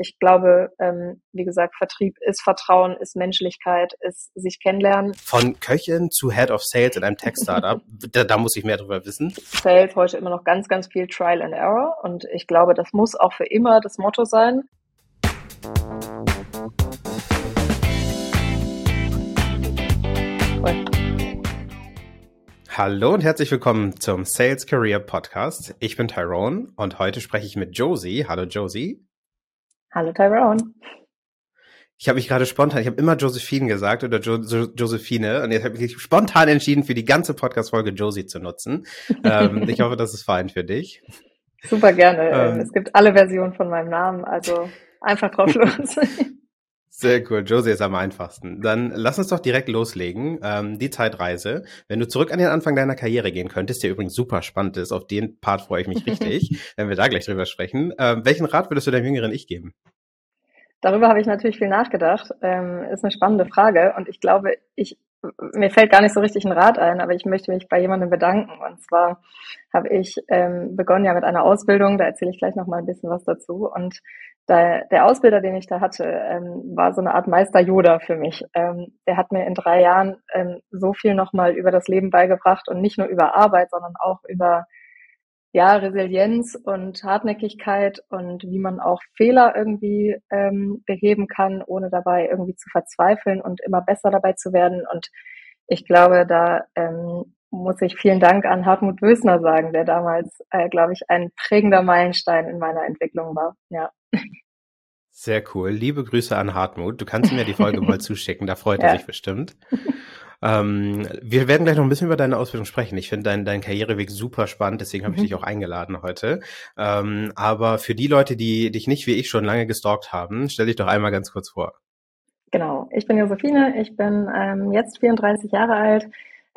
ich glaube, ähm, wie gesagt, Vertrieb ist Vertrauen, ist Menschlichkeit, ist sich kennenlernen. Von Köchin zu Head of Sales in einem Tech-Startup, da, da muss ich mehr drüber wissen. Sales heute immer noch ganz, ganz viel Trial and Error und ich glaube, das muss auch für immer das Motto sein. Hallo und herzlich willkommen zum Sales Career Podcast. Ich bin Tyrone und heute spreche ich mit Josie. Hallo Josie. Hallo Tyrone. Ich habe mich gerade spontan, ich habe immer Josephine gesagt oder jo jo Josephine und jetzt habe ich mich spontan entschieden, für die ganze Podcast-Folge Josie zu nutzen. ähm, ich hoffe, das ist fein für dich. Super gerne. Ähm, es gibt alle Versionen von meinem Namen, also einfach drauf los. Sehr cool. Josie ist am einfachsten. Dann lass uns doch direkt loslegen. Ähm, die Zeitreise. Wenn du zurück an den Anfang deiner Karriere gehen könntest, der übrigens super spannend ist, auf den Part freue ich mich richtig, wenn wir da gleich drüber sprechen. Ähm, welchen Rat würdest du deinem jüngeren Ich geben? Darüber habe ich natürlich viel nachgedacht. Ähm, ist eine spannende Frage und ich glaube, ich mir fällt gar nicht so richtig ein Rat ein, aber ich möchte mich bei jemandem bedanken. Und zwar habe ich ähm, begonnen ja mit einer Ausbildung, da erzähle ich gleich noch mal ein bisschen was dazu. Und da, der Ausbilder, den ich da hatte, ähm, war so eine Art Meister Yoda für mich. Ähm, der hat mir in drei Jahren ähm, so viel noch mal über das Leben beigebracht und nicht nur über Arbeit, sondern auch über ja, Resilienz und Hartnäckigkeit und wie man auch Fehler irgendwie ähm, beheben kann, ohne dabei irgendwie zu verzweifeln und immer besser dabei zu werden. Und ich glaube, da ähm, muss ich vielen Dank an Hartmut Bösner sagen, der damals, äh, glaube ich, ein prägender Meilenstein in meiner Entwicklung war. Ja. Sehr cool. Liebe Grüße an Hartmut. Du kannst mir die Folge mal zuschicken, da freut er sich bestimmt. Ähm, wir werden gleich noch ein bisschen über deine Ausbildung sprechen. Ich finde deinen dein Karriereweg super spannend, deswegen habe ich mhm. dich auch eingeladen heute. Ähm, aber für die Leute, die dich nicht wie ich schon lange gestalkt haben, stell dich doch einmal ganz kurz vor. Genau, ich bin Josephine, ich bin ähm, jetzt 34 Jahre alt,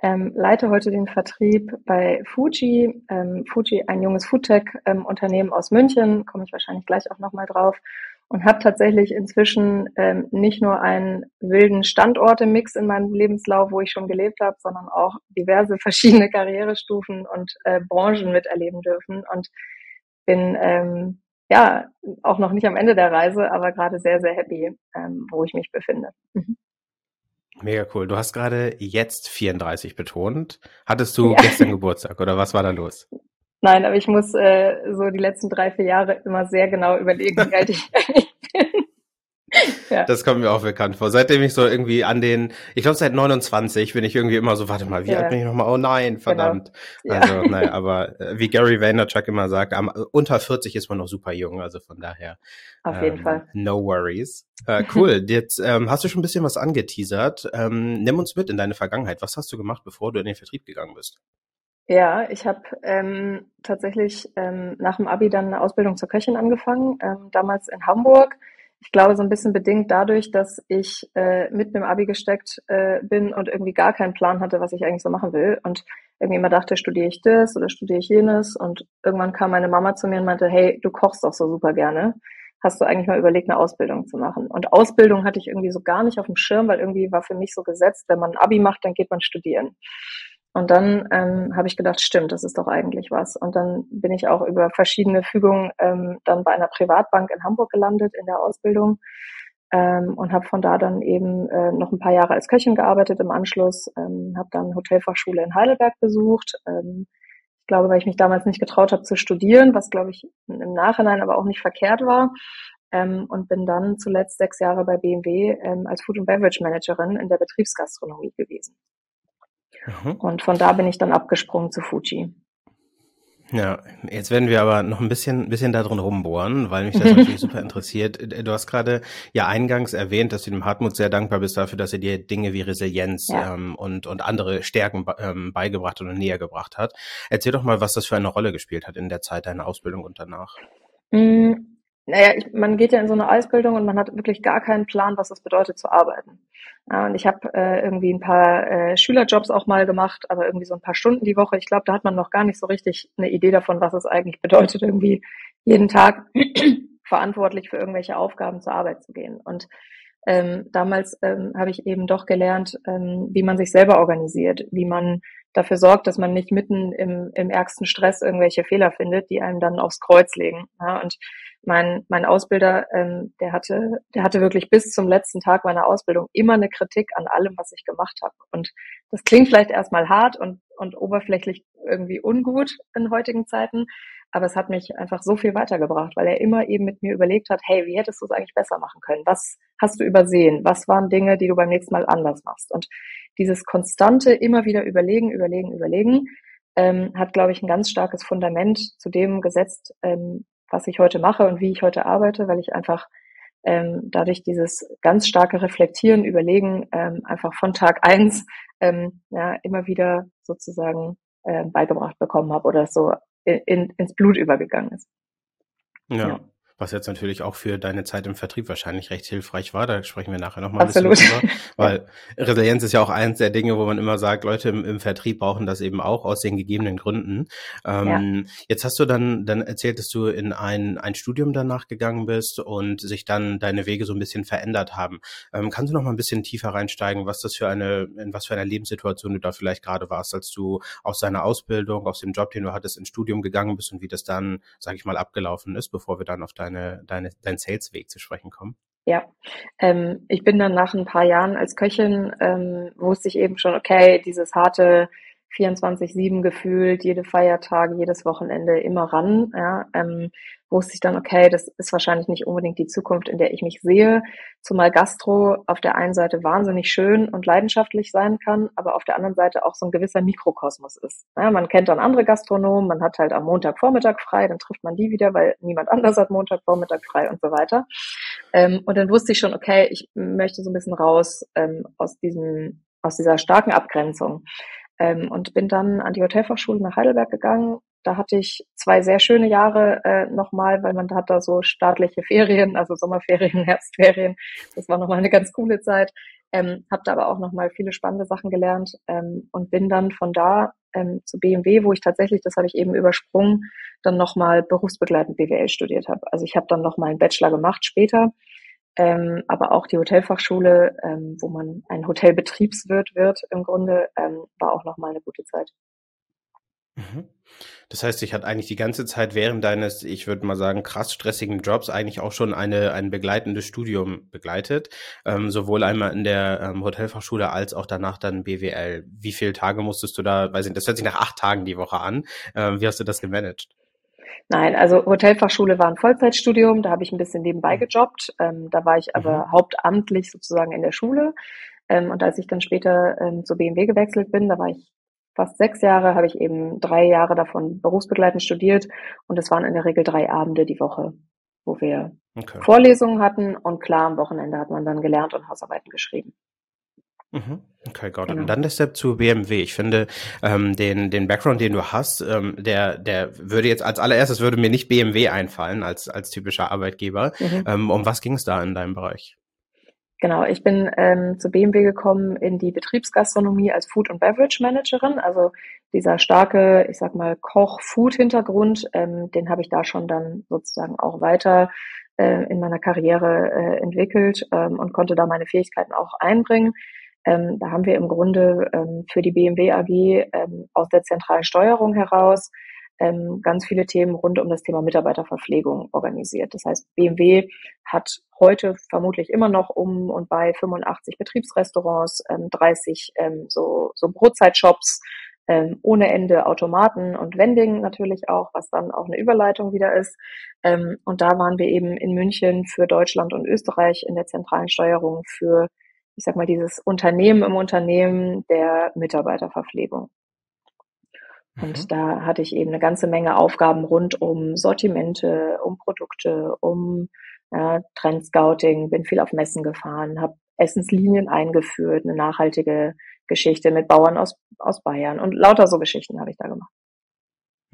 ähm, leite heute den Vertrieb bei Fuji. Ähm, Fuji, ein junges Foodtech-Unternehmen ähm, aus München, komme ich wahrscheinlich gleich auch nochmal drauf und habe tatsächlich inzwischen ähm, nicht nur einen wilden Standorte-Mix in meinem Lebenslauf, wo ich schon gelebt habe, sondern auch diverse verschiedene Karrierestufen und äh, Branchen miterleben dürfen und bin ähm, ja auch noch nicht am Ende der Reise, aber gerade sehr, sehr happy, ähm, wo ich mich befinde. Mhm. Mega cool. Du hast gerade jetzt 34 betont. Hattest du ja. gestern Geburtstag oder was war da los? Nein, aber ich muss äh, so die letzten drei, vier Jahre immer sehr genau überlegen, wie alt ich bin. ja. Das kommt mir auch bekannt vor. Seitdem ich so irgendwie an den, ich glaube seit 29 bin ich irgendwie immer so, warte mal, wie ja. alt bin ich nochmal? Oh nein, genau. verdammt. Genau. Also, ja. naja, aber äh, wie Gary Vaynerchuk immer sagt, am, unter 40 ist man noch super jung, also von daher. Auf ähm, jeden Fall. No worries. Äh, cool. Jetzt ähm, hast du schon ein bisschen was angeteasert. Ähm, nimm uns mit in deine Vergangenheit. Was hast du gemacht, bevor du in den Vertrieb gegangen bist? Ja, ich habe ähm, tatsächlich ähm, nach dem Abi dann eine Ausbildung zur Köchin angefangen, ähm, damals in Hamburg. Ich glaube, so ein bisschen bedingt dadurch, dass ich äh, mitten im Abi gesteckt äh, bin und irgendwie gar keinen Plan hatte, was ich eigentlich so machen will. Und irgendwie immer dachte, studiere ich das oder studiere ich jenes. Und irgendwann kam meine Mama zu mir und meinte, hey, du kochst doch so super gerne. Hast du eigentlich mal überlegt, eine Ausbildung zu machen? Und Ausbildung hatte ich irgendwie so gar nicht auf dem Schirm, weil irgendwie war für mich so gesetzt, wenn man ein Abi macht, dann geht man studieren. Und dann ähm, habe ich gedacht, stimmt, das ist doch eigentlich was. Und dann bin ich auch über verschiedene Fügungen ähm, dann bei einer Privatbank in Hamburg gelandet in der Ausbildung ähm, und habe von da dann eben äh, noch ein paar Jahre als Köchin gearbeitet im Anschluss, ähm, habe dann Hotelfachschule in Heidelberg besucht. Ähm, ich glaube, weil ich mich damals nicht getraut habe zu studieren, was glaube ich im Nachhinein aber auch nicht verkehrt war. Ähm, und bin dann zuletzt sechs Jahre bei BMW ähm, als Food and Beverage Managerin in der Betriebsgastronomie gewesen. Mhm. Und von da bin ich dann abgesprungen zu Fuji. Ja, jetzt werden wir aber noch ein bisschen, bisschen da drin rumbohren, weil mich das natürlich super interessiert. Du hast gerade ja eingangs erwähnt, dass du dem Hartmut sehr dankbar bist dafür, dass er dir Dinge wie Resilienz ja. ähm, und, und andere Stärken ähm, beigebracht und näher gebracht hat. Erzähl doch mal, was das für eine Rolle gespielt hat in der Zeit deiner Ausbildung und danach. Mm, naja, ich, man geht ja in so eine Ausbildung und man hat wirklich gar keinen Plan, was es bedeutet zu arbeiten. Ja, und ich habe äh, irgendwie ein paar äh, Schülerjobs auch mal gemacht, aber irgendwie so ein paar Stunden die Woche. Ich glaube, da hat man noch gar nicht so richtig eine Idee davon, was es eigentlich bedeutet, irgendwie jeden Tag verantwortlich für irgendwelche Aufgaben zur Arbeit zu gehen. Und ähm, damals ähm, habe ich eben doch gelernt, ähm, wie man sich selber organisiert, wie man dafür sorgt, dass man nicht mitten im, im ärgsten Stress irgendwelche Fehler findet, die einem dann aufs Kreuz legen. Ja, und mein, mein Ausbilder, ähm, der hatte, der hatte wirklich bis zum letzten Tag meiner Ausbildung immer eine Kritik an allem, was ich gemacht habe. Und das klingt vielleicht erstmal hart und, und oberflächlich irgendwie ungut in heutigen Zeiten, aber es hat mich einfach so viel weitergebracht, weil er immer eben mit mir überlegt hat, hey, wie hättest du es eigentlich besser machen können? Was hast du übersehen? Was waren Dinge, die du beim nächsten Mal anders machst? Und dieses konstante immer wieder überlegen, überlegen, überlegen, ähm, hat, glaube ich, ein ganz starkes Fundament zu dem gesetzt, ähm, was ich heute mache und wie ich heute arbeite, weil ich einfach ähm, dadurch dieses ganz starke Reflektieren, Überlegen ähm, einfach von Tag eins ähm, ja, immer wieder sozusagen äh, beigebracht bekommen habe oder so in, ins Blut übergegangen ist. ja. ja. Was jetzt natürlich auch für deine Zeit im Vertrieb wahrscheinlich recht hilfreich war. Da sprechen wir nachher nochmal ein Absolut. bisschen drüber. Weil Resilienz ist ja auch eins der Dinge, wo man immer sagt, Leute im, im Vertrieb brauchen das eben auch aus den gegebenen Gründen. Ähm, ja. Jetzt hast du dann, dann erzählt, dass du in ein, ein Studium danach gegangen bist und sich dann deine Wege so ein bisschen verändert haben. Ähm, kannst du noch mal ein bisschen tiefer reinsteigen, was das für eine, in was für einer Lebenssituation du da vielleicht gerade warst, als du aus deiner Ausbildung, aus dem Job, den du hattest, ins Studium gegangen bist und wie das dann, sage ich mal, abgelaufen ist, bevor wir dann auf deine, deine, deinen Sales-Weg zu sprechen kommen? Ja, ähm, ich bin dann nach ein paar Jahren als Köchin, ähm, wusste ich eben schon, okay, dieses harte 24-7 gefühlt, jede Feiertage, jedes Wochenende immer ran, ja, ähm, wusste ich dann, okay, das ist wahrscheinlich nicht unbedingt die Zukunft, in der ich mich sehe, zumal Gastro auf der einen Seite wahnsinnig schön und leidenschaftlich sein kann, aber auf der anderen Seite auch so ein gewisser Mikrokosmos ist. Ja, man kennt dann andere Gastronomen, man hat halt am Montagvormittag frei, dann trifft man die wieder, weil niemand anders hat Montagvormittag frei und so weiter. Ähm, und dann wusste ich schon, okay, ich möchte so ein bisschen raus ähm, aus diesem, aus dieser starken Abgrenzung. Ähm, und bin dann an die Hotelfachschule nach Heidelberg gegangen. Da hatte ich zwei sehr schöne Jahre äh, nochmal, weil man hat da so staatliche Ferien, also Sommerferien, Herbstferien. Das war nochmal eine ganz coole Zeit. Ähm, habe da aber auch nochmal viele spannende Sachen gelernt ähm, und bin dann von da ähm, zu BMW, wo ich tatsächlich, das habe ich eben übersprungen, dann nochmal berufsbegleitend BWL studiert habe. Also ich habe dann nochmal einen Bachelor gemacht später ähm, aber auch die Hotelfachschule, ähm, wo man ein Hotelbetriebswirt wird im Grunde, ähm, war auch nochmal eine gute Zeit. Mhm. Das heißt, ich hatte eigentlich die ganze Zeit während deines, ich würde mal sagen, krass stressigen Jobs eigentlich auch schon eine, ein begleitendes Studium begleitet, ähm, sowohl einmal in der ähm, Hotelfachschule als auch danach dann BWL. Wie viele Tage musstest du da, weiß ich, das hört sich nach acht Tagen die Woche an. Ähm, wie hast du das gemanagt? Nein, also Hotelfachschule war ein Vollzeitstudium, da habe ich ein bisschen nebenbei mhm. gejobbt. Ähm, da war ich aber mhm. hauptamtlich sozusagen in der Schule. Ähm, und als ich dann später ähm, zur BMW gewechselt bin, da war ich fast sechs Jahre, habe ich eben drei Jahre davon berufsbegleitend studiert und es waren in der Regel drei Abende die Woche, wo wir okay. Vorlesungen hatten und klar am Wochenende hat man dann gelernt und Hausarbeiten geschrieben. Mhm. Okay, got it. Genau. Und dann der Step zu BMW. Ich finde, ähm, den, den Background, den du hast, ähm, der, der würde jetzt als allererstes würde mir nicht BMW einfallen als, als typischer Arbeitgeber. Mhm. Ähm, um was ging es da in deinem Bereich? Genau, ich bin ähm, zu BMW gekommen in die Betriebsgastronomie als Food- und Beverage-Managerin. Also dieser starke, ich sag mal, Koch-Food-Hintergrund, ähm, den habe ich da schon dann sozusagen auch weiter äh, in meiner Karriere äh, entwickelt ähm, und konnte da meine Fähigkeiten auch einbringen. Ähm, da haben wir im Grunde ähm, für die BMW AG ähm, aus der zentralen Steuerung heraus ähm, ganz viele Themen rund um das Thema Mitarbeiterverpflegung organisiert. Das heißt, BMW hat heute vermutlich immer noch um und bei 85 Betriebsrestaurants, 30 ähm, ähm, so, so Brotzeitshops, ohne Ende Automaten und Vending natürlich auch, was dann auch eine Überleitung wieder ist. und da waren wir eben in München für Deutschland und Österreich in der zentralen Steuerung für ich sag mal, dieses Unternehmen im Unternehmen der Mitarbeiterverpflegung. Und mhm. da hatte ich eben eine ganze Menge Aufgaben rund um Sortimente, um Produkte, um ja, Trendscouting, bin viel auf Messen gefahren, habe Essenslinien eingeführt, eine nachhaltige Geschichte mit Bauern aus, aus Bayern und lauter so Geschichten habe ich da gemacht.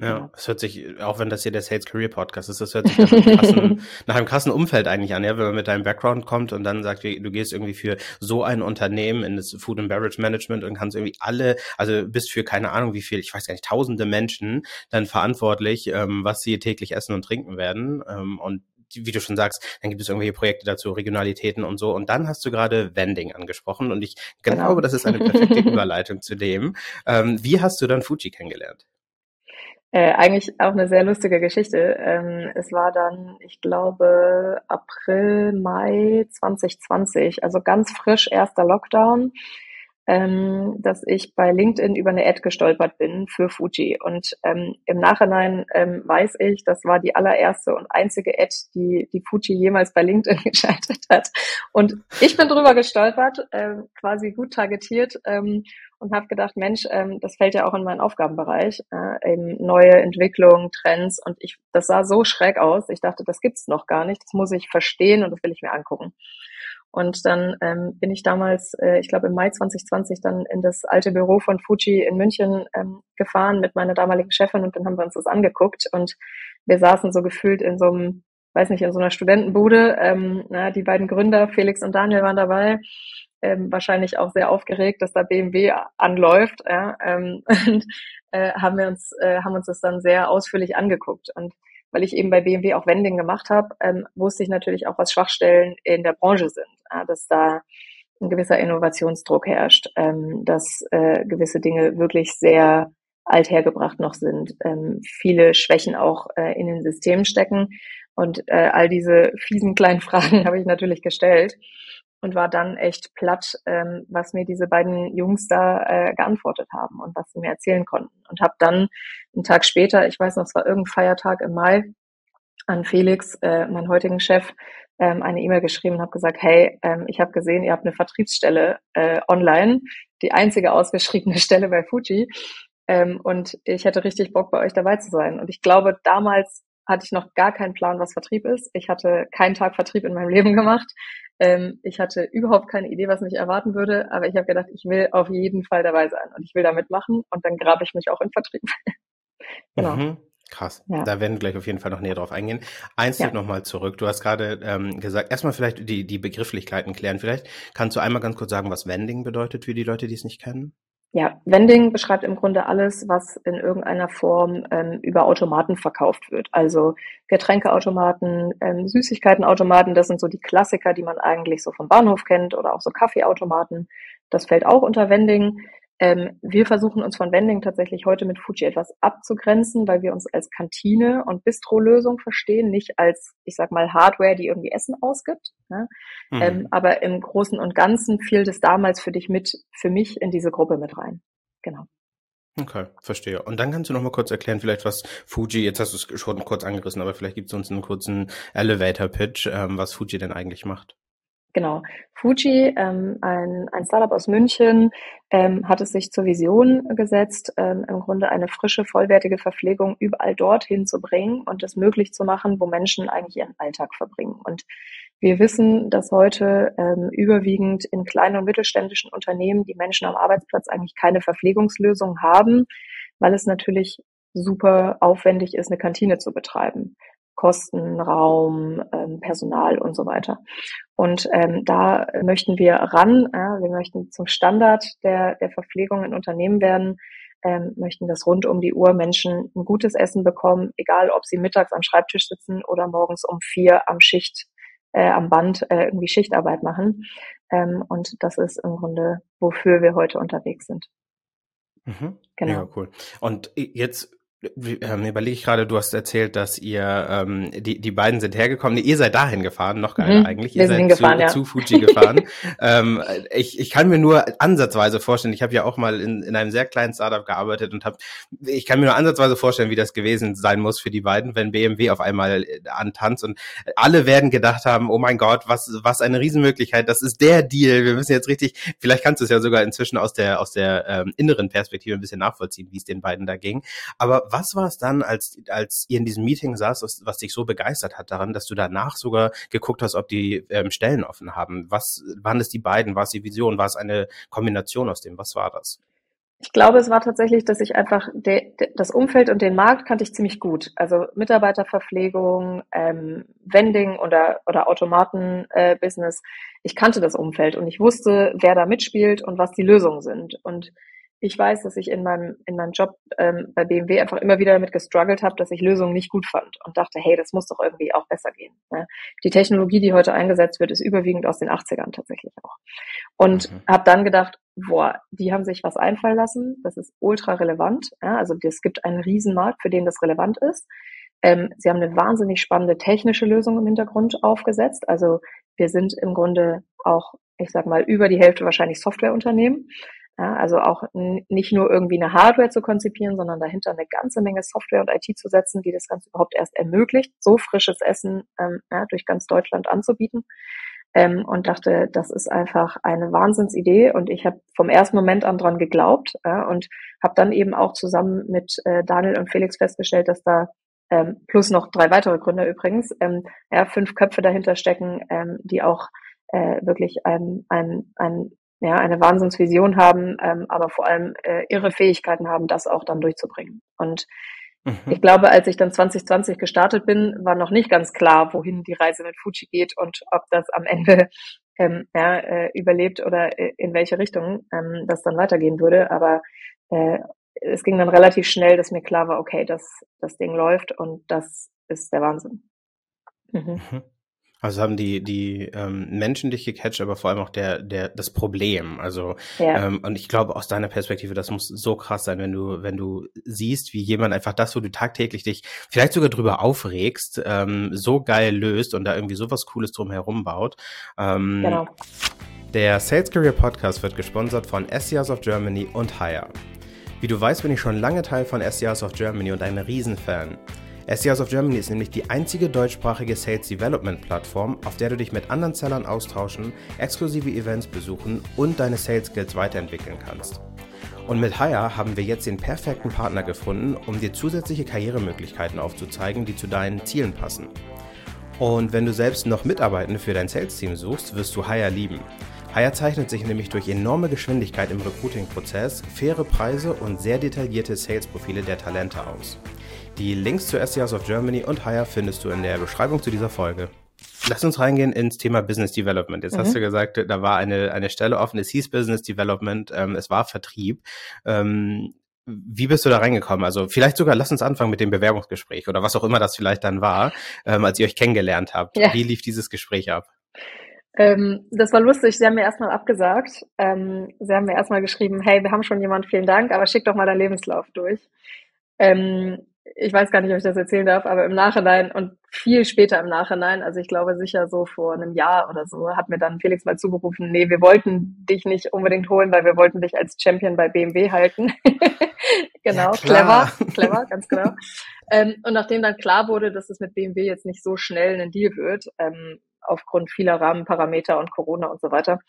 Ja, es hört sich, auch wenn das hier der Sales Career Podcast ist, das hört sich nach einem, krassen, nach einem krassen Umfeld eigentlich an, ja, wenn man mit deinem Background kommt und dann sagt, du gehst irgendwie für so ein Unternehmen in das Food and Beverage Management und kannst irgendwie alle, also bist für keine Ahnung wie viel, ich weiß gar nicht, tausende Menschen dann verantwortlich, ähm, was sie täglich essen und trinken werden. Ähm, und wie du schon sagst, dann gibt es irgendwelche Projekte dazu, Regionalitäten und so. Und dann hast du gerade Vending angesprochen und ich genau. glaube, das ist eine perfekte Überleitung zu dem. Ähm, wie hast du dann Fuji kennengelernt? Äh, eigentlich auch eine sehr lustige Geschichte. Ähm, es war dann, ich glaube, April, Mai 2020, also ganz frisch erster Lockdown ähm, dass ich bei LinkedIn über eine Ad gestolpert bin für Fuji. Und ähm, im Nachhinein ähm, weiß ich, das war die allererste und einzige Ad, die, die Fuji jemals bei LinkedIn geschaltet hat. Und ich bin drüber gestolpert, ähm, quasi gut targetiert ähm, und habe gedacht, Mensch, ähm, das fällt ja auch in meinen Aufgabenbereich, äh, eben neue Entwicklungen, Trends. Und ich, das sah so schräg aus. Ich dachte, das gibt's noch gar nicht. Das muss ich verstehen und das will ich mir angucken. Und dann ähm, bin ich damals, äh, ich glaube im Mai 2020, dann in das alte Büro von Fuji in München ähm, gefahren mit meiner damaligen Chefin und dann haben wir uns das angeguckt und wir saßen so gefühlt in so einem, weiß nicht, in so einer Studentenbude. Ähm, na, die beiden Gründer, Felix und Daniel, waren dabei. Ähm, wahrscheinlich auch sehr aufgeregt, dass da BMW anläuft. Ja, ähm, und äh, haben wir uns, äh, haben uns das dann sehr ausführlich angeguckt. Und weil ich eben bei BMW auch Vending gemacht habe, ähm, wusste ich natürlich auch, was Schwachstellen in der Branche sind, ja, dass da ein gewisser Innovationsdruck herrscht, ähm, dass äh, gewisse Dinge wirklich sehr althergebracht noch sind, ähm, viele Schwächen auch äh, in den Systemen stecken. Und äh, all diese fiesen kleinen Fragen habe ich natürlich gestellt und war dann echt platt, ähm, was mir diese beiden Jungs da äh, geantwortet haben und was sie mir erzählen konnten. Und habe dann einen Tag später, ich weiß noch, es war irgendein Feiertag im Mai, an Felix, äh, meinen heutigen Chef, ähm, eine E-Mail geschrieben und habe gesagt, hey, ähm, ich habe gesehen, ihr habt eine Vertriebsstelle äh, online, die einzige ausgeschriebene Stelle bei Fuji. Ähm, und ich hätte richtig Bock, bei euch dabei zu sein. Und ich glaube, damals hatte ich noch gar keinen Plan, was Vertrieb ist. Ich hatte keinen Tag Vertrieb in meinem Leben gemacht. Ähm, ich hatte überhaupt keine Idee, was mich erwarten würde, aber ich habe gedacht, ich will auf jeden Fall dabei sein und ich will da mitmachen und dann grabe ich mich auch in Vertrieb. genau. Mhm. Krass. Ja. Da werden wir gleich auf jeden Fall noch näher drauf eingehen. Eins ja. nochmal zurück. Du hast gerade ähm, gesagt, erstmal vielleicht die, die Begrifflichkeiten klären. Vielleicht kannst du einmal ganz kurz sagen, was Vending bedeutet für die Leute, die es nicht kennen? Ja, Vending beschreibt im Grunde alles, was in irgendeiner Form ähm, über Automaten verkauft wird. Also Getränkeautomaten, ähm, Süßigkeitenautomaten, das sind so die Klassiker, die man eigentlich so vom Bahnhof kennt oder auch so Kaffeeautomaten. Das fällt auch unter Vending. Ähm, wir versuchen uns von Vending tatsächlich heute mit Fuji etwas abzugrenzen, weil wir uns als Kantine und Bistro-Lösung verstehen, nicht als, ich sag mal, Hardware, die irgendwie Essen ausgibt. Ne? Mhm. Ähm, aber im Großen und Ganzen fiel das damals für dich mit, für mich in diese Gruppe mit rein. Genau. Okay, verstehe. Und dann kannst du noch mal kurz erklären, vielleicht was Fuji, jetzt hast du es schon kurz angerissen, aber vielleicht gibt es uns einen kurzen Elevator-Pitch, ähm, was Fuji denn eigentlich macht. Genau. Fuji, ähm, ein, ein Startup aus München, ähm, hat es sich zur Vision gesetzt, ähm, im Grunde eine frische, vollwertige Verpflegung überall dorthin zu bringen und es möglich zu machen, wo Menschen eigentlich ihren Alltag verbringen. Und wir wissen, dass heute ähm, überwiegend in kleinen und mittelständischen Unternehmen die Menschen am Arbeitsplatz eigentlich keine Verpflegungslösung haben, weil es natürlich super aufwendig ist, eine Kantine zu betreiben. Kosten, Raum, ähm, Personal und so weiter. Und ähm, da möchten wir ran. Ja, wir möchten zum Standard der, der Verpflegung in Unternehmen werden, ähm, möchten, dass rund um die Uhr Menschen ein gutes Essen bekommen, egal ob sie mittags am Schreibtisch sitzen oder morgens um vier am Schicht, äh, am Band äh, irgendwie Schichtarbeit machen. Ähm, und das ist im Grunde, wofür wir heute unterwegs sind. Mhm. Genau. Ja, cool. Und jetzt ähm, überlege ich gerade, du hast erzählt, dass ihr, ähm, die, die beiden sind hergekommen. Nee, ihr seid dahin gefahren, noch geiler mhm. eigentlich. Ihr seid zu, ja. zu Fuji gefahren. ähm, ich, ich kann mir nur ansatzweise vorstellen, ich habe ja auch mal in, in einem sehr kleinen Startup gearbeitet und habe, ich kann mir nur ansatzweise vorstellen, wie das gewesen sein muss für die beiden, wenn BMW auf einmal äh, antanzt und alle werden gedacht haben, oh mein Gott, was, was eine Riesenmöglichkeit, das ist der Deal, wir müssen jetzt richtig, vielleicht kannst du es ja sogar inzwischen aus der, aus der ähm, inneren Perspektive ein bisschen nachvollziehen, wie es den beiden da ging. Aber was war es dann, als, als ihr in diesem Meeting saß, was, was dich so begeistert hat daran, dass du danach sogar geguckt hast, ob die ähm, Stellen offen haben? Was waren es die beiden? War es die Vision? War es eine Kombination aus dem? Was war das? Ich glaube, es war tatsächlich, dass ich einfach de, de, das Umfeld und den Markt kannte ich ziemlich gut. Also Mitarbeiterverpflegung, ähm, Vending oder, oder Automaten-Business. Äh, ich kannte das Umfeld und ich wusste, wer da mitspielt und was die Lösungen sind. Und ich weiß, dass ich in meinem, in meinem Job ähm, bei BMW einfach immer wieder damit gestruggelt habe, dass ich Lösungen nicht gut fand und dachte, hey, das muss doch irgendwie auch besser gehen. Ne? Die Technologie, die heute eingesetzt wird, ist überwiegend aus den 80ern tatsächlich auch. Und mhm. habe dann gedacht, boah, die haben sich was einfallen lassen, das ist ultra relevant. Ja, also es gibt einen Riesenmarkt, für den das relevant ist. Ähm, sie haben eine wahnsinnig spannende technische Lösung im Hintergrund aufgesetzt. Also wir sind im Grunde auch, ich sag mal, über die Hälfte wahrscheinlich Softwareunternehmen. Ja, also auch nicht nur irgendwie eine Hardware zu konzipieren, sondern dahinter eine ganze Menge Software und IT zu setzen, die das Ganze überhaupt erst ermöglicht, so frisches Essen ähm, ja, durch ganz Deutschland anzubieten. Ähm, und dachte, das ist einfach eine Wahnsinnsidee. Und ich habe vom ersten Moment an dran geglaubt äh, und habe dann eben auch zusammen mit äh, Daniel und Felix festgestellt, dass da ähm, plus noch drei weitere Gründer übrigens, ähm, ja, fünf Köpfe dahinter stecken, ähm, die auch äh, wirklich ein, ein, ein ja, eine Wahnsinnsvision haben, ähm, aber vor allem äh, ihre Fähigkeiten haben, das auch dann durchzubringen. Und mhm. ich glaube, als ich dann 2020 gestartet bin, war noch nicht ganz klar, wohin die Reise mit Fuji geht und ob das am Ende ähm, ja, äh, überlebt oder äh, in welche Richtung ähm, das dann weitergehen würde. Aber äh, es ging dann relativ schnell, dass mir klar war, okay, das, das Ding läuft und das ist der Wahnsinn. Mhm. mhm. Also haben die, die ähm, Menschen dich gecatcht, aber vor allem auch der, der, das Problem. Also, ja. ähm, und ich glaube, aus deiner Perspektive, das muss so krass sein, wenn du, wenn du siehst, wie jemand einfach das, wo du tagtäglich dich vielleicht sogar drüber aufregst, ähm, so geil löst und da irgendwie sowas Cooles drumherum baut. Ähm, genau. Der Sales Career Podcast wird gesponsert von SCRs of Germany und Hire. Wie du weißt, bin ich schon lange Teil von SCRs of Germany und ein Riesenfan. SDRs of Germany ist nämlich die einzige deutschsprachige Sales Development Plattform, auf der du dich mit anderen Sellern austauschen, exklusive Events besuchen und deine Sales Skills weiterentwickeln kannst. Und mit Hire haben wir jetzt den perfekten Partner gefunden, um dir zusätzliche Karrieremöglichkeiten aufzuzeigen, die zu deinen Zielen passen. Und wenn du selbst noch Mitarbeitende für dein Sales-Team suchst, wirst du Hire lieben. Hire zeichnet sich nämlich durch enorme Geschwindigkeit im Recruiting-Prozess, faire Preise und sehr detaillierte Sales-Profile der Talente aus. Die Links zu SDRs of Germany und Hire findest du in der Beschreibung zu dieser Folge. Lass uns reingehen ins Thema Business Development. Jetzt mhm. hast du gesagt, da war eine, eine Stelle offen, es hieß Business Development, ähm, es war Vertrieb. Ähm, wie bist du da reingekommen? Also vielleicht sogar, lass uns anfangen mit dem Bewerbungsgespräch oder was auch immer das vielleicht dann war, ähm, als ihr euch kennengelernt habt. Ja. Wie lief dieses Gespräch ab? Ähm, das war lustig. Sie haben mir erstmal abgesagt. Ähm, sie haben mir erstmal geschrieben, hey, wir haben schon jemand, vielen Dank, aber schick doch mal deinen Lebenslauf durch. Ähm, ich weiß gar nicht, ob ich das erzählen darf, aber im Nachhinein und viel später im Nachhinein, also ich glaube sicher so vor einem Jahr oder so, hat mir dann Felix mal zugerufen, nee, wir wollten dich nicht unbedingt holen, weil wir wollten dich als Champion bei BMW halten. genau, ja, clever, clever, ganz genau. ähm, und nachdem dann klar wurde, dass es mit BMW jetzt nicht so schnell ein Deal wird, ähm, aufgrund vieler Rahmenparameter und Corona und so weiter,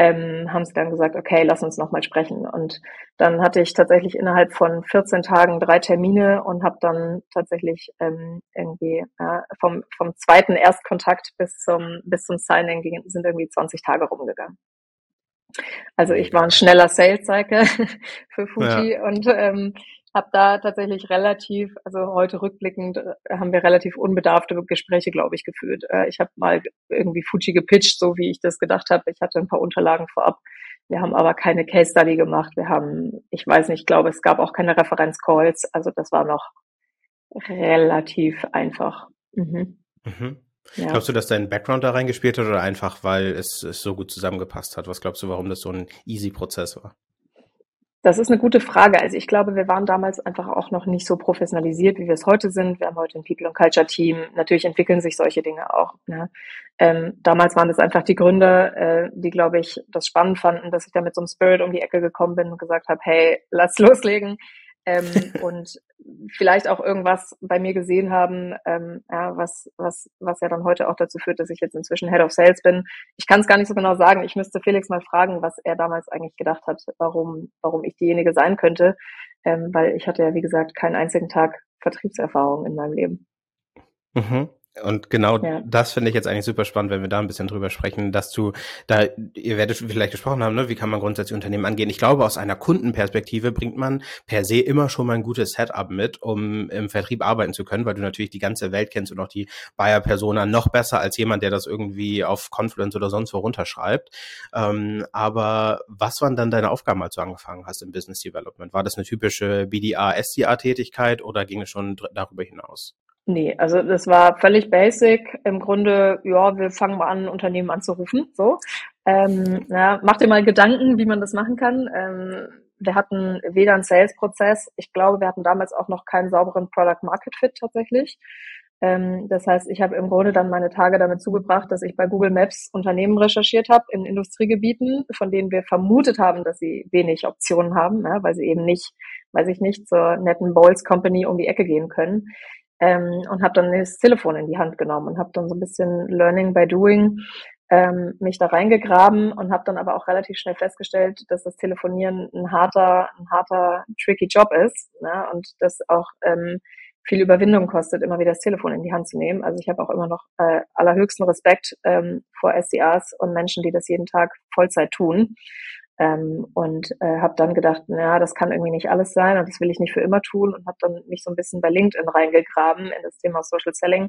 ähm, haben sie dann gesagt, okay, lass uns nochmal sprechen. Und dann hatte ich tatsächlich innerhalb von 14 Tagen drei Termine und habe dann tatsächlich ähm, irgendwie äh, vom, vom zweiten Erstkontakt bis zum, bis zum Signing sind irgendwie 20 Tage rumgegangen. Also ich war ein schneller Sales-Cycle für Fuji ja. und ähm, habe da tatsächlich relativ, also heute rückblickend äh, haben wir relativ unbedarfte Gespräche, glaube ich, geführt. Äh, ich habe mal irgendwie Fuji gepitcht, so wie ich das gedacht habe. Ich hatte ein paar Unterlagen vorab. Wir haben aber keine Case Study gemacht. Wir haben, ich weiß nicht, ich glaube, es gab auch keine Referenzcalls. Also das war noch relativ einfach. Mhm. Mhm. Ja. Glaubst du, dass dein Background da reingespielt hat oder einfach, weil es, es so gut zusammengepasst hat? Was glaubst du, warum das so ein easy Prozess war? Das ist eine gute Frage. Also ich glaube, wir waren damals einfach auch noch nicht so professionalisiert, wie wir es heute sind. Wir haben heute ein People and Culture Team. Natürlich entwickeln sich solche Dinge auch. Ne? Ähm, damals waren es einfach die Gründer, äh, die, glaube ich, das spannend fanden, dass ich da mit so einem Spirit um die Ecke gekommen bin und gesagt habe, hey, lass loslegen ähm, und vielleicht auch irgendwas bei mir gesehen haben, ähm, ja, was, was, was ja dann heute auch dazu führt, dass ich jetzt inzwischen Head of Sales bin. Ich kann es gar nicht so genau sagen. Ich müsste Felix mal fragen, was er damals eigentlich gedacht hat, warum, warum ich diejenige sein könnte, ähm, weil ich hatte ja, wie gesagt, keinen einzigen Tag Vertriebserfahrung in meinem Leben. Mhm. Und genau ja. das finde ich jetzt eigentlich super spannend, wenn wir da ein bisschen drüber sprechen, dass du da, ihr werdet vielleicht gesprochen haben, ne, wie kann man grundsätzlich Unternehmen angehen. Ich glaube, aus einer Kundenperspektive bringt man per se immer schon mal ein gutes Setup mit, um im Vertrieb arbeiten zu können, weil du natürlich die ganze Welt kennst und auch die Buyer-Persona noch besser als jemand, der das irgendwie auf Confluence oder sonst wo runterschreibt. Ähm, aber was waren dann deine Aufgaben, als du angefangen hast im Business Development? War das eine typische BDA, SDA-Tätigkeit oder ging es schon darüber hinaus? Nee, also das war völlig basic. Im Grunde, ja, wir fangen mal an, Unternehmen anzurufen, so. Ähm, ja, mach dir mal Gedanken, wie man das machen kann. Ähm, wir hatten weder einen Sales-Prozess. Ich glaube, wir hatten damals auch noch keinen sauberen Product-Market-Fit tatsächlich. Ähm, das heißt, ich habe im Grunde dann meine Tage damit zugebracht, dass ich bei Google Maps Unternehmen recherchiert habe in Industriegebieten, von denen wir vermutet haben, dass sie wenig Optionen haben, ja, weil sie eben nicht, weiß ich nicht, zur netten Bowls Company um die Ecke gehen können. Ähm, und habe dann das Telefon in die Hand genommen und habe dann so ein bisschen Learning by Doing ähm, mich da reingegraben und habe dann aber auch relativ schnell festgestellt, dass das Telefonieren ein harter, ein harter, tricky Job ist ne? und das auch ähm, viel Überwindung kostet, immer wieder das Telefon in die Hand zu nehmen. Also ich habe auch immer noch äh, allerhöchsten Respekt ähm, vor SDAs und Menschen, die das jeden Tag Vollzeit tun. Ähm, und äh, habe dann gedacht, naja, das kann irgendwie nicht alles sein und das will ich nicht für immer tun und habe dann mich so ein bisschen bei LinkedIn reingegraben in das Thema Social Selling.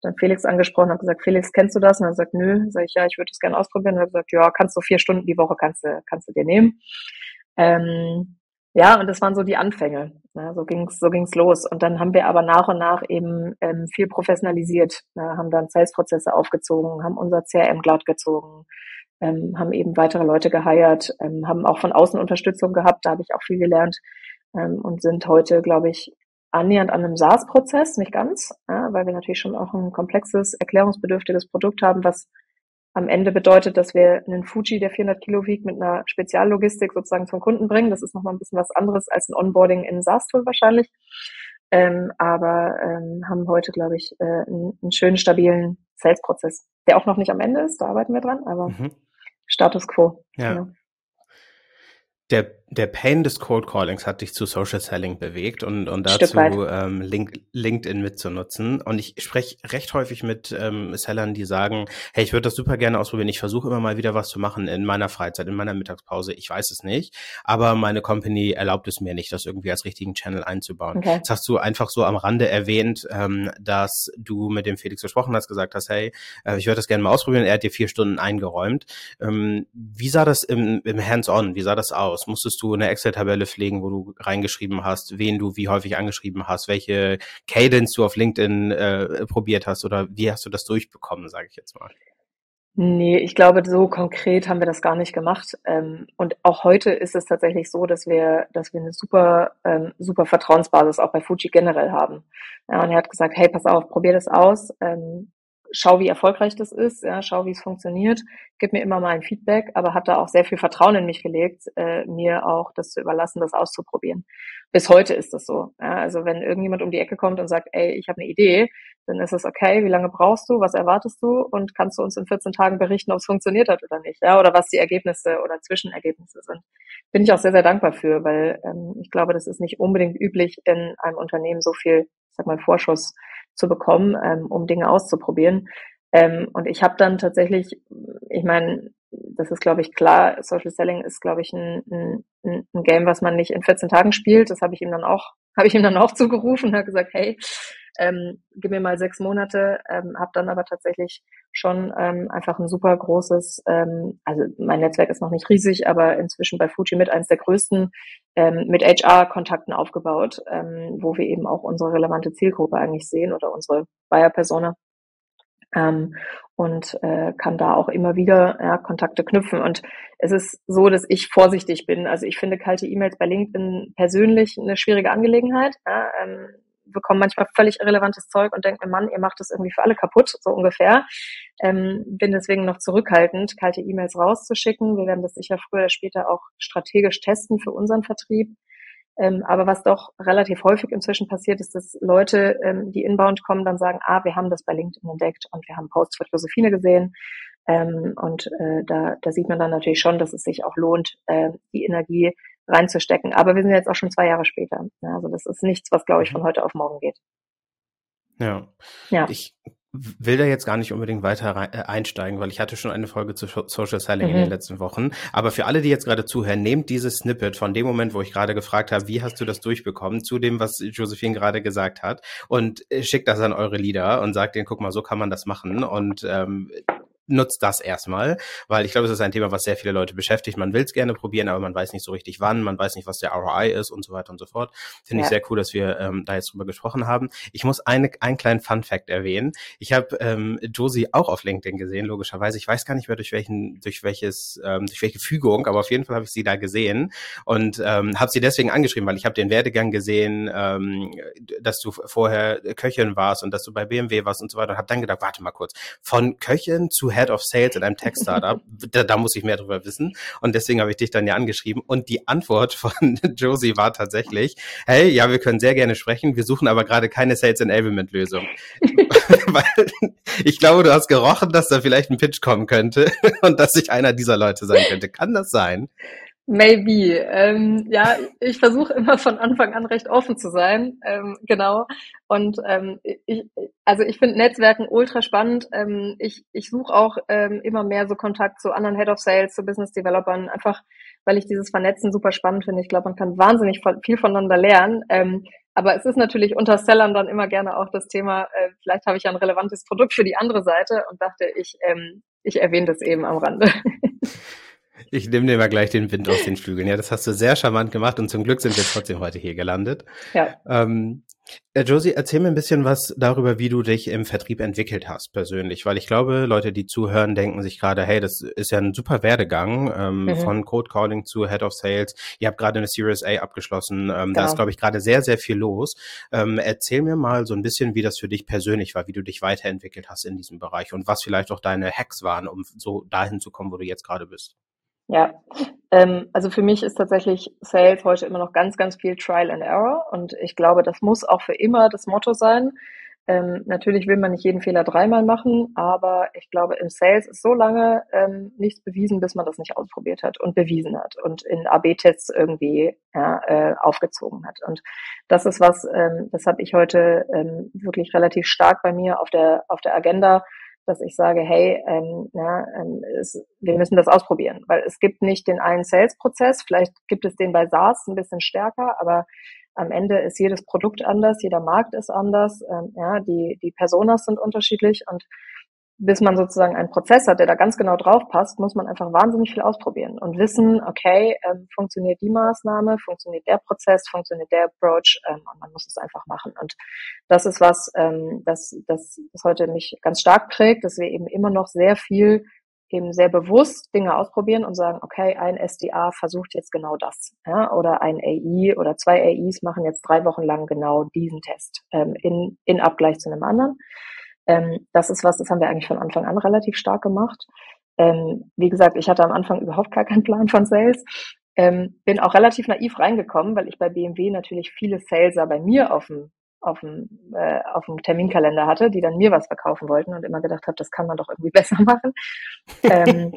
Dann Felix angesprochen, habe gesagt, Felix, kennst du das? Und er sagt, nö. Sag ich, ja, ich würde das gerne ausprobieren. Und er gesagt, ja, kannst du vier Stunden die Woche kannst du kannst du dir nehmen. Ähm, ja, und das waren so die Anfänge. Ne? So ging's, so ging's los. Und dann haben wir aber nach und nach eben ähm, viel professionalisiert, ne? haben dann Sales-Prozesse aufgezogen, haben unser CRM glatt gezogen, ähm, haben eben weitere Leute geheiert, ähm, haben auch von außen Unterstützung gehabt. Da habe ich auch viel gelernt ähm, und sind heute, glaube ich, annähernd an einem SaaS-Prozess, nicht ganz, ja, weil wir natürlich schon auch ein komplexes, erklärungsbedürftiges Produkt haben, was am Ende bedeutet, dass wir einen Fuji, der 400 Kilo wiegt, mit einer Speziallogistik sozusagen zum Kunden bringen. Das ist nochmal ein bisschen was anderes als ein Onboarding in SaaS-Tool wahrscheinlich. Ähm, aber ähm, haben heute, glaube ich, äh, einen, einen, schönen, stabilen Sales-Prozess, der auch noch nicht am Ende ist. Da arbeiten wir dran, aber mhm. Status quo. Ja. Genau. Der der Pain des Cold Callings hat dich zu Social Selling bewegt und, und dazu ähm, Link, LinkedIn mitzunutzen. Und ich spreche recht häufig mit ähm, Sellern, die sagen, hey, ich würde das super gerne ausprobieren. Ich versuche immer mal wieder was zu machen in meiner Freizeit, in meiner Mittagspause. Ich weiß es nicht, aber meine Company erlaubt es mir nicht, das irgendwie als richtigen Channel einzubauen. Okay. Jetzt hast du einfach so am Rande erwähnt, ähm, dass du mit dem Felix gesprochen hast, gesagt hast, hey, äh, ich würde das gerne mal ausprobieren. Er hat dir vier Stunden eingeräumt. Ähm, wie sah das im, im Hands-on? Wie sah das aus? Musstest du eine Excel-Tabelle pflegen, wo du reingeschrieben hast, wen du wie häufig angeschrieben hast, welche Cadence du auf LinkedIn äh, probiert hast oder wie hast du das durchbekommen, sage ich jetzt mal. Nee, ich glaube, so konkret haben wir das gar nicht gemacht. Ähm, und auch heute ist es tatsächlich so, dass wir, dass wir eine super, ähm, super Vertrauensbasis auch bei Fuji generell haben. Und er hat gesagt, hey, pass auf, probier das aus. Schau, wie erfolgreich das ist, ja, schau, wie es funktioniert, gib mir immer mal ein Feedback, aber hat da auch sehr viel Vertrauen in mich gelegt, äh, mir auch das zu überlassen, das auszuprobieren. Bis heute ist das so. Ja, also wenn irgendjemand um die Ecke kommt und sagt, ey, ich habe eine Idee, dann ist es okay, wie lange brauchst du, was erwartest du und kannst du uns in 14 Tagen berichten, ob es funktioniert hat oder nicht, ja, oder was die Ergebnisse oder Zwischenergebnisse sind. Bin ich auch sehr, sehr dankbar für, weil ähm, ich glaube, das ist nicht unbedingt üblich, in einem Unternehmen so viel, sag mal, Vorschuss zu bekommen, ähm, um Dinge auszuprobieren. Ähm, und ich habe dann tatsächlich, ich meine, das ist, glaube ich, klar, Social Selling ist, glaube ich, ein, ein, ein Game, was man nicht in 14 Tagen spielt. Das habe ich ihm dann auch, habe ich ihm dann auch zugerufen und habe gesagt, hey, ähm, gib mir mal sechs Monate, ähm, habe dann aber tatsächlich schon ähm, einfach ein super großes, ähm, also mein Netzwerk ist noch nicht riesig, aber inzwischen bei Fuji mit eins der größten ähm, mit HR-Kontakten aufgebaut, ähm, wo wir eben auch unsere relevante Zielgruppe eigentlich sehen oder unsere Buyer-Persona ähm, und äh, kann da auch immer wieder ja, Kontakte knüpfen. Und es ist so, dass ich vorsichtig bin. Also ich finde kalte E-Mails bei LinkedIn persönlich eine schwierige Angelegenheit. Ja, ähm, bekomme manchmal völlig irrelevantes Zeug und denke mir, Mann, ihr macht das irgendwie für alle kaputt, so ungefähr. Ähm, bin deswegen noch zurückhaltend, kalte E-Mails rauszuschicken. Wir werden das sicher früher oder später auch strategisch testen für unseren Vertrieb. Ähm, aber was doch relativ häufig inzwischen passiert, ist, dass Leute, ähm, die inbound kommen, dann sagen, ah, wir haben das bei LinkedIn entdeckt und wir haben Posts von Josephine gesehen. Ähm, und äh, da, da sieht man dann natürlich schon, dass es sich auch lohnt, äh, die Energie reinzustecken. Aber wir sind jetzt auch schon zwei Jahre später. Also das ist nichts, was, glaube ich, mhm. von heute auf morgen geht. Ja. ja. Ich will da jetzt gar nicht unbedingt weiter rein, äh, einsteigen, weil ich hatte schon eine Folge zu Social Selling mhm. in den mhm. letzten Wochen. Aber für alle, die jetzt gerade zuhören, nehmt dieses Snippet von dem Moment, wo ich gerade gefragt habe, wie hast du das durchbekommen, zu dem, was Josephine gerade gesagt hat, und äh, schickt das an eure Leader und sagt denen, guck mal, so kann man das machen. Und ähm, nutzt das erstmal, weil ich glaube, es ist ein Thema, was sehr viele Leute beschäftigt. Man will es gerne probieren, aber man weiß nicht so richtig wann, man weiß nicht, was der ROI ist und so weiter und so fort. Finde ja. ich sehr cool, dass wir ähm, da jetzt drüber gesprochen haben. Ich muss eine, einen kleinen Fun Fact erwähnen. Ich habe ähm, Josie auch auf LinkedIn gesehen, logischerweise. Ich weiß gar nicht mehr durch welchen, durch welches, ähm, durch welche Fügung, aber auf jeden Fall habe ich sie da gesehen und ähm, habe sie deswegen angeschrieben, weil ich habe den Werdegang gesehen, ähm, dass du vorher Köchin warst und dass du bei BMW warst und so weiter und habe dann gedacht, warte mal kurz, von Köchin zu Head of Sales in einem Tech-Startup, da, da muss ich mehr drüber wissen und deswegen habe ich dich dann ja angeschrieben und die Antwort von Josie war tatsächlich, hey, ja, wir können sehr gerne sprechen, wir suchen aber gerade keine Sales Enablement Lösung. weil ich glaube, du hast gerochen, dass da vielleicht ein Pitch kommen könnte und dass ich einer dieser Leute sein könnte. Kann das sein? Maybe. Ähm, ja, ich versuche immer von Anfang an recht offen zu sein. Ähm, genau. Und ähm, ich, also ich finde Netzwerken ultra spannend. Ähm, ich ich suche auch ähm, immer mehr so Kontakt zu anderen Head of Sales, zu Business Developern, einfach weil ich dieses Vernetzen super spannend finde. Ich glaube, man kann wahnsinnig viel voneinander lernen. Ähm, aber es ist natürlich unter Sellern dann immer gerne auch das Thema, äh, vielleicht habe ich ja ein relevantes Produkt für die andere Seite und dachte, ich, ähm, ich erwähne das eben am Rande. Ich nehme dir mal gleich den Wind aus den Flügeln. Ja, das hast du sehr charmant gemacht und zum Glück sind wir trotzdem heute hier gelandet. Ja. Ähm, äh, Josie, erzähl mir ein bisschen was darüber, wie du dich im Vertrieb entwickelt hast persönlich, weil ich glaube, Leute, die zuhören, denken sich gerade, hey, das ist ja ein super Werdegang ähm, mhm. von Code Calling zu Head of Sales. Ihr habt gerade eine Series A abgeschlossen. Ähm, genau. Da ist, genau. glaube ich, gerade sehr, sehr viel los. Ähm, erzähl mir mal so ein bisschen, wie das für dich persönlich war, wie du dich weiterentwickelt hast in diesem Bereich und was vielleicht auch deine Hacks waren, um so dahin zu kommen, wo du jetzt gerade bist. Ja, ähm, also für mich ist tatsächlich Sales heute immer noch ganz, ganz viel Trial and Error und ich glaube, das muss auch für immer das Motto sein. Ähm, natürlich will man nicht jeden Fehler dreimal machen, aber ich glaube, im Sales ist so lange ähm, nichts bewiesen, bis man das nicht ausprobiert hat und bewiesen hat und in AB-Tests irgendwie ja, äh, aufgezogen hat. Und das ist was, ähm, das habe ich heute ähm, wirklich relativ stark bei mir auf der auf der Agenda, dass ich sage, hey, ähm, na, ähm, es, wir müssen das ausprobieren, weil es gibt nicht den einen Sales-Prozess, vielleicht gibt es den bei SaaS ein bisschen stärker, aber am Ende ist jedes Produkt anders, jeder Markt ist anders, ähm, ja, die, die Personas sind unterschiedlich und bis man sozusagen einen Prozess hat, der da ganz genau drauf passt, muss man einfach wahnsinnig viel ausprobieren und wissen, okay, ähm, funktioniert die Maßnahme, funktioniert der Prozess, funktioniert der Approach ähm, und man muss es einfach machen. Und das ist was, ähm, das, das, das heute mich ganz stark prägt, dass wir eben immer noch sehr viel eben sehr bewusst Dinge ausprobieren und sagen, okay, ein SDA versucht jetzt genau das. Ja, oder ein AI oder zwei AIs machen jetzt drei Wochen lang genau diesen Test ähm, in, in Abgleich zu einem anderen. Ähm, das ist was, das haben wir eigentlich von Anfang an relativ stark gemacht. Ähm, wie gesagt, ich hatte am Anfang überhaupt gar keinen Plan von Sales. Ähm, bin auch relativ naiv reingekommen, weil ich bei BMW natürlich viele Saleser bei mir auf dem auf dem, äh, auf dem Terminkalender hatte, die dann mir was verkaufen wollten und immer gedacht habe, das kann man doch irgendwie besser machen. ähm,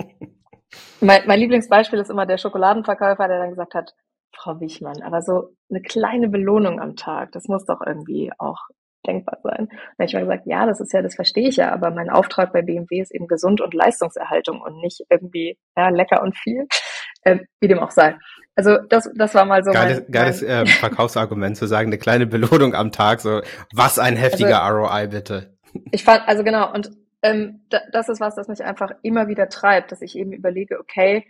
mein, mein Lieblingsbeispiel ist immer der Schokoladenverkäufer, der dann gesagt hat, Frau Wichmann, aber so eine kleine Belohnung am Tag, das muss doch irgendwie auch denkbar sein. Da habe ich mal gesagt, ja, das ist ja, das verstehe ich ja, aber mein Auftrag bei BMW ist eben Gesund und Leistungserhaltung und nicht irgendwie ja, lecker und viel, äh, wie dem auch sei. Also das, das war mal so geiles, mein, geiles äh, Verkaufsargument zu sagen, eine kleine Belohnung am Tag, so was ein heftiger also, ROI bitte. Ich fand, also genau, und ähm, das ist was, das mich einfach immer wieder treibt, dass ich eben überlege, okay,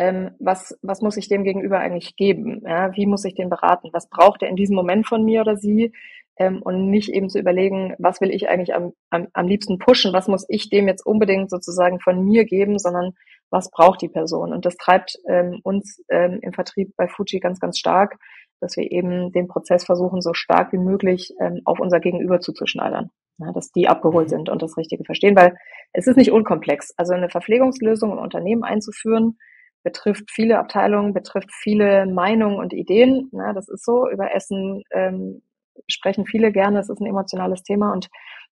ähm, was, was muss ich dem gegenüber eigentlich geben? Ja, wie muss ich den beraten? Was braucht er in diesem Moment von mir oder sie? Ähm, und nicht eben zu überlegen, was will ich eigentlich am, am, am liebsten pushen, was muss ich dem jetzt unbedingt sozusagen von mir geben, sondern was braucht die Person. Und das treibt ähm, uns ähm, im Vertrieb bei Fuji ganz, ganz stark, dass wir eben den Prozess versuchen, so stark wie möglich ähm, auf unser Gegenüber zuzuschneidern. Ja, dass die abgeholt mhm. sind und das Richtige verstehen, weil es ist nicht unkomplex. Also eine Verpflegungslösung im Unternehmen einzuführen, betrifft viele Abteilungen, betrifft viele Meinungen und Ideen. Ja, das ist so. Über Essen ähm, sprechen viele gerne, es ist ein emotionales Thema und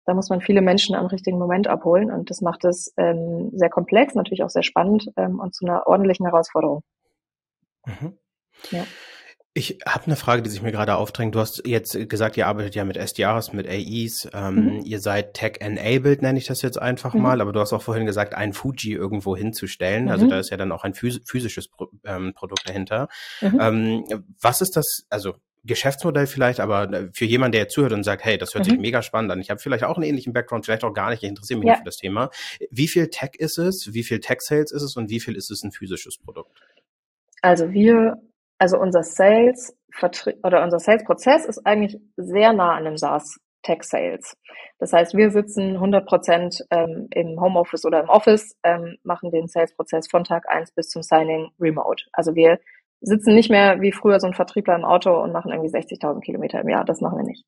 da muss man viele Menschen am richtigen Moment abholen und das macht es ähm, sehr komplex, natürlich auch sehr spannend ähm, und zu einer ordentlichen Herausforderung. Mhm. Ja. Ich habe eine Frage, die sich mir gerade aufdrängt. Du hast jetzt gesagt, ihr arbeitet ja mit SDRs, mit AEs. Ähm, mhm. Ihr seid tech-enabled, nenne ich das jetzt einfach mhm. mal. Aber du hast auch vorhin gesagt, ein Fuji irgendwo hinzustellen. Also mhm. Also da ist ja dann auch ein physisches Pro ähm, Produkt dahinter. Mhm. Ähm, was ist das, also Geschäftsmodell vielleicht, aber äh, für jemanden, der jetzt zuhört und sagt, hey, das hört mhm. sich mega spannend an, ich habe vielleicht auch einen ähnlichen Background, vielleicht auch gar nicht, ich interessiere mich ja. nicht für das Thema. Wie viel Tech ist es, wie viel Tech-Sales ist es und wie viel ist es ein physisches Produkt? Also wir, also unser Sales oder unser Sales-Prozess ist eigentlich sehr nah an dem SaaS Tech Sales. Das heißt, wir sitzen 100 Prozent ähm, im Homeoffice oder im Office, ähm, machen den Sales-Prozess von Tag eins bis zum Signing remote. Also wir sitzen nicht mehr wie früher so ein Vertriebler im Auto und machen irgendwie 60.000 Kilometer im Jahr. Das machen wir nicht.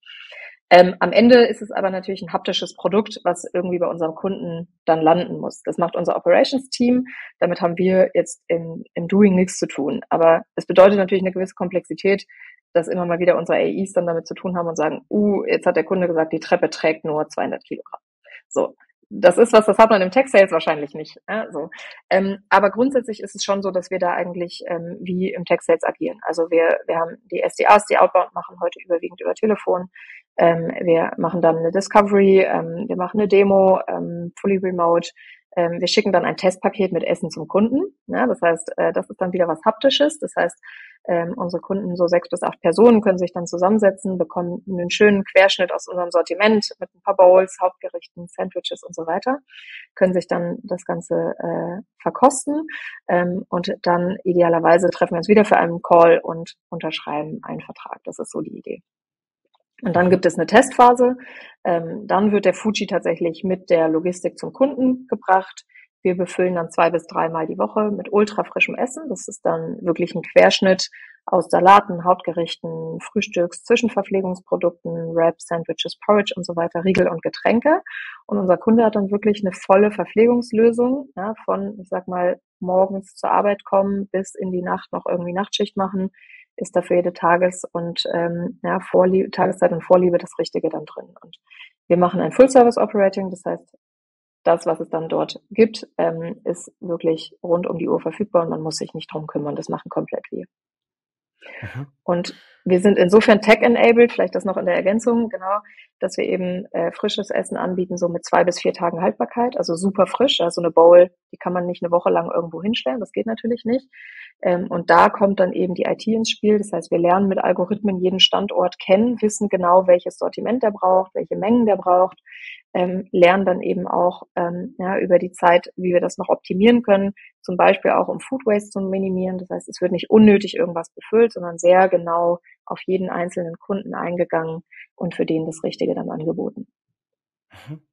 Ähm, am Ende ist es aber natürlich ein haptisches Produkt, was irgendwie bei unserem Kunden dann landen muss. Das macht unser Operations-Team. Damit haben wir jetzt im, im Doing nichts zu tun. Aber es bedeutet natürlich eine gewisse Komplexität, dass immer mal wieder unsere AIs dann damit zu tun haben und sagen, uh, jetzt hat der Kunde gesagt, die Treppe trägt nur 200 Kilogramm. So. Das ist was, das hat man im Tech-Sales wahrscheinlich nicht. Ja, so. Ähm, aber grundsätzlich ist es schon so, dass wir da eigentlich ähm, wie im Tech-Sales agieren. Also wir, wir haben die SDAs, die Outbound machen heute überwiegend über Telefon. Ähm, wir machen dann eine Discovery, ähm, wir machen eine Demo, ähm, fully remote. Ähm, wir schicken dann ein Testpaket mit Essen zum Kunden. Ja, das heißt, äh, das ist dann wieder was Haptisches. Das heißt, ähm, unsere Kunden, so sechs bis acht Personen, können sich dann zusammensetzen, bekommen einen schönen Querschnitt aus unserem Sortiment mit ein paar Bowls, Hauptgerichten, Sandwiches und so weiter, können sich dann das Ganze äh, verkosten ähm, und dann idealerweise treffen wir uns wieder für einen Call und unterschreiben einen Vertrag. Das ist so die Idee. Und dann gibt es eine Testphase. Ähm, dann wird der Fuji tatsächlich mit der Logistik zum Kunden gebracht. Wir befüllen dann zwei bis dreimal die Woche mit ultra frischem Essen. Das ist dann wirklich ein Querschnitt aus Salaten, Hauptgerichten, Frühstücks, Zwischenverpflegungsprodukten, Wraps, Sandwiches, Porridge und so weiter, Riegel und Getränke. Und unser Kunde hat dann wirklich eine volle Verpflegungslösung, ja, von, ich sag mal, morgens zur Arbeit kommen bis in die Nacht noch irgendwie Nachtschicht machen, ist da für jede Tages- und ähm, ja, Vorliebe, Tageszeit und Vorliebe das Richtige dann drin. Und wir machen ein Full-Service-Operating, das heißt, das, was es dann dort gibt, ähm, ist wirklich rund um die Uhr verfügbar und man muss sich nicht drum kümmern. Das machen komplett wir. Mhm. Und wir sind insofern tech-enabled, vielleicht das noch in der Ergänzung, genau, dass wir eben äh, frisches Essen anbieten, so mit zwei bis vier Tagen Haltbarkeit, also super frisch. Also eine Bowl, die kann man nicht eine Woche lang irgendwo hinstellen, das geht natürlich nicht. Ähm, und da kommt dann eben die IT ins Spiel. Das heißt, wir lernen mit Algorithmen jeden Standort kennen, wissen genau, welches Sortiment der braucht, welche Mengen der braucht, ähm, lernen dann eben auch ähm, ja, über die Zeit, wie wir das noch optimieren können, zum Beispiel auch um Food Waste zu minimieren. Das heißt, es wird nicht unnötig irgendwas befüllt, sondern sehr genau auf jeden einzelnen Kunden eingegangen und für den das Richtige dann angeboten. Mhm.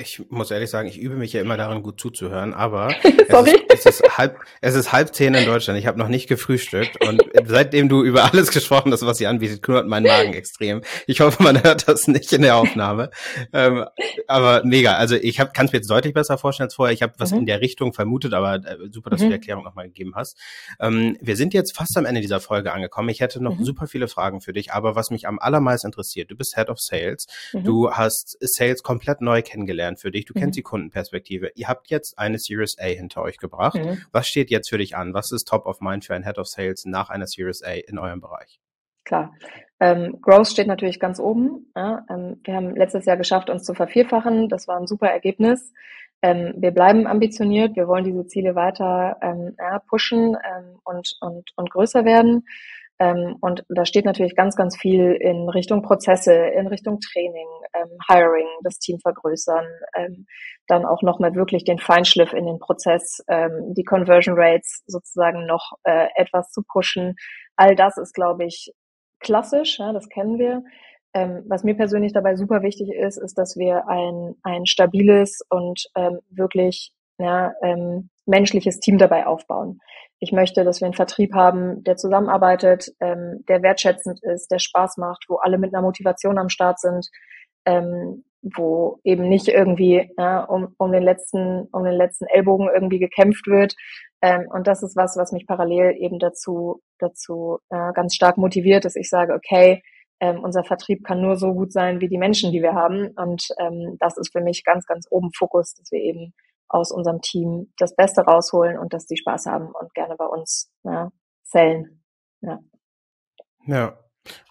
Ich muss ehrlich sagen, ich übe mich ja immer darin, gut zuzuhören, aber es, ist, es, ist, halb, es ist halb zehn in Deutschland. Ich habe noch nicht gefrühstückt und seitdem du über alles gesprochen hast, was sie anbietet, knurrt mein Magen extrem. Ich hoffe, man hört das nicht in der Aufnahme. Ähm, aber mega. Also ich kann es mir jetzt deutlich besser vorstellen als vorher. Ich habe was mhm. in der Richtung vermutet, aber äh, super, dass mhm. du die Erklärung nochmal gegeben hast. Ähm, wir sind jetzt fast am Ende dieser Folge angekommen. Ich hätte noch mhm. super viele Fragen für dich, aber was mich am allermeisten interessiert, du bist Head of Sales. Mhm. Du hast Sales komplett neu kennengelernt kennengelernt für dich. Du mhm. kennst die Kundenperspektive. Ihr habt jetzt eine Series A hinter euch gebracht. Mhm. Was steht jetzt für dich an? Was ist top of mind für ein Head of Sales nach einer Series A in eurem Bereich? Klar. Ähm, Growth steht natürlich ganz oben. Ja, ähm, wir haben letztes Jahr geschafft, uns zu vervierfachen. Das war ein super Ergebnis. Ähm, wir bleiben ambitioniert. Wir wollen diese Ziele weiter ähm, ja, pushen ähm, und, und, und größer werden. Ähm, und da steht natürlich ganz, ganz viel in Richtung Prozesse, in Richtung Training, ähm, Hiring, das Team vergrößern, ähm, dann auch nochmal wirklich den Feinschliff in den Prozess, ähm, die Conversion Rates sozusagen noch äh, etwas zu pushen. All das ist, glaube ich, klassisch, ja, das kennen wir. Ähm, was mir persönlich dabei super wichtig ist, ist, dass wir ein, ein stabiles und ähm, wirklich ja, menschliches Team dabei aufbauen. Ich möchte, dass wir einen Vertrieb haben, der zusammenarbeitet, ähm, der wertschätzend ist, der Spaß macht, wo alle mit einer Motivation am Start sind, ähm, wo eben nicht irgendwie ja, um, um den letzten um den letzten Ellbogen irgendwie gekämpft wird. Ähm, und das ist was, was mich parallel eben dazu dazu äh, ganz stark motiviert, dass ich sage, okay, ähm, unser Vertrieb kann nur so gut sein wie die Menschen, die wir haben. Und ähm, das ist für mich ganz, ganz oben Fokus, dass wir eben aus unserem Team das Beste rausholen und dass die Spaß haben und gerne bei uns ja, zählen. Ja. Ja.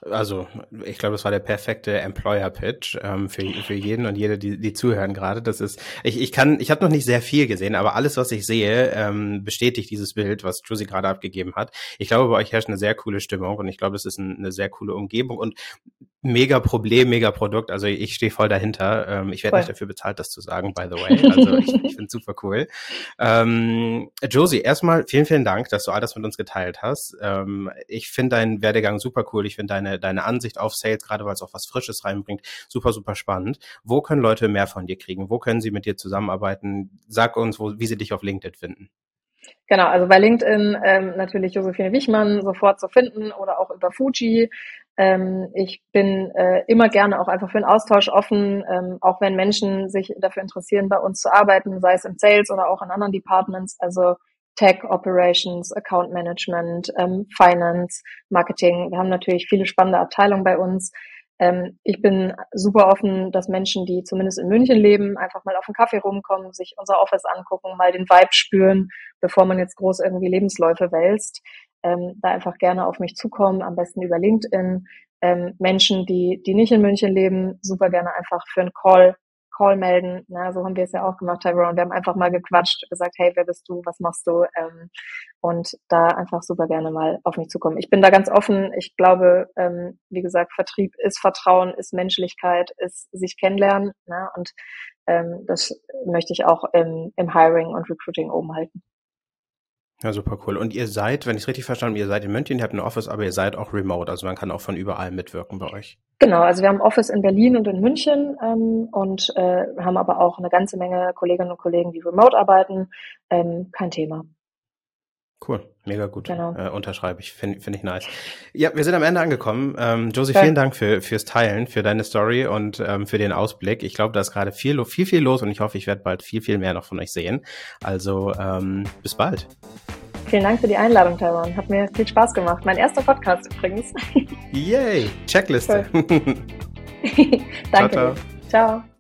Also, ich glaube, das war der perfekte Employer-Pitch ähm, für, für jeden und jede, die, die zuhören gerade. Das ist, ich, ich kann, ich habe noch nicht sehr viel gesehen, aber alles, was ich sehe, ähm, bestätigt dieses Bild, was Josie gerade abgegeben hat. Ich glaube, bei euch herrscht eine sehr coole Stimmung und ich glaube, es ist ein, eine sehr coole Umgebung und mega Problem, mega Produkt. Also ich stehe voll dahinter. Ähm, ich werde nicht dafür bezahlt, das zu sagen, by the way. Also ich, ich finde super cool. Ähm, Josie, erstmal vielen, vielen Dank, dass du all das mit uns geteilt hast. Ähm, ich finde deinen Werdegang super cool. Ich finde deine, deine Ansicht auf Sales, gerade weil es auch was Frisches reinbringt, super, super spannend. Wo können Leute mehr von dir kriegen? Wo können sie mit dir zusammenarbeiten? Sag uns, wo, wie sie dich auf LinkedIn finden. Genau, also bei LinkedIn ähm, natürlich Josephine Wichmann sofort zu finden oder auch über Fuji. Ähm, ich bin äh, immer gerne auch einfach für einen Austausch offen, ähm, auch wenn Menschen sich dafür interessieren, bei uns zu arbeiten, sei es im Sales oder auch in anderen Departments, also Tech, Operations, Account Management, ähm, Finance, Marketing. Wir haben natürlich viele spannende Abteilungen bei uns. Ähm, ich bin super offen, dass Menschen, die zumindest in München leben, einfach mal auf einen Kaffee rumkommen, sich unser Office angucken, mal den Vibe spüren, bevor man jetzt groß irgendwie Lebensläufe wälzt. Ähm, da einfach gerne auf mich zukommen, am besten über LinkedIn. Ähm, Menschen, die, die nicht in München leben, super gerne einfach für einen Call Call melden. Na, so haben wir es ja auch gemacht, Tyrone. Wir haben einfach mal gequatscht, gesagt, hey, wer bist du, was machst du? Ähm, und da einfach super gerne mal auf mich zukommen. Ich bin da ganz offen. Ich glaube, ähm, wie gesagt, Vertrieb ist Vertrauen, ist Menschlichkeit, ist sich kennenlernen. Na, und ähm, das möchte ich auch im, im Hiring und Recruiting oben halten. Ja, super cool. Und ihr seid, wenn ich es richtig verstanden habe, ihr seid in München, ihr habt ein Office, aber ihr seid auch remote, also man kann auch von überall mitwirken bei euch. Genau, also wir haben Office in Berlin und in München ähm, und äh, haben aber auch eine ganze Menge Kolleginnen und Kollegen, die remote arbeiten. Ähm, kein Thema. Cool, mega gut. Genau. Äh, unterschreibe ich, finde find ich nice. Ja, wir sind am Ende angekommen. Ähm, Josie, vielen Dank für, fürs Teilen, für deine Story und ähm, für den Ausblick. Ich glaube, da ist gerade viel, viel, viel los und ich hoffe, ich werde bald viel, viel mehr noch von euch sehen. Also ähm, bis bald. Vielen Dank für die Einladung, Taiwan. Hat mir viel Spaß gemacht. Mein erster Podcast übrigens. Yay! Checkliste. Danke. ciao. ciao. ciao.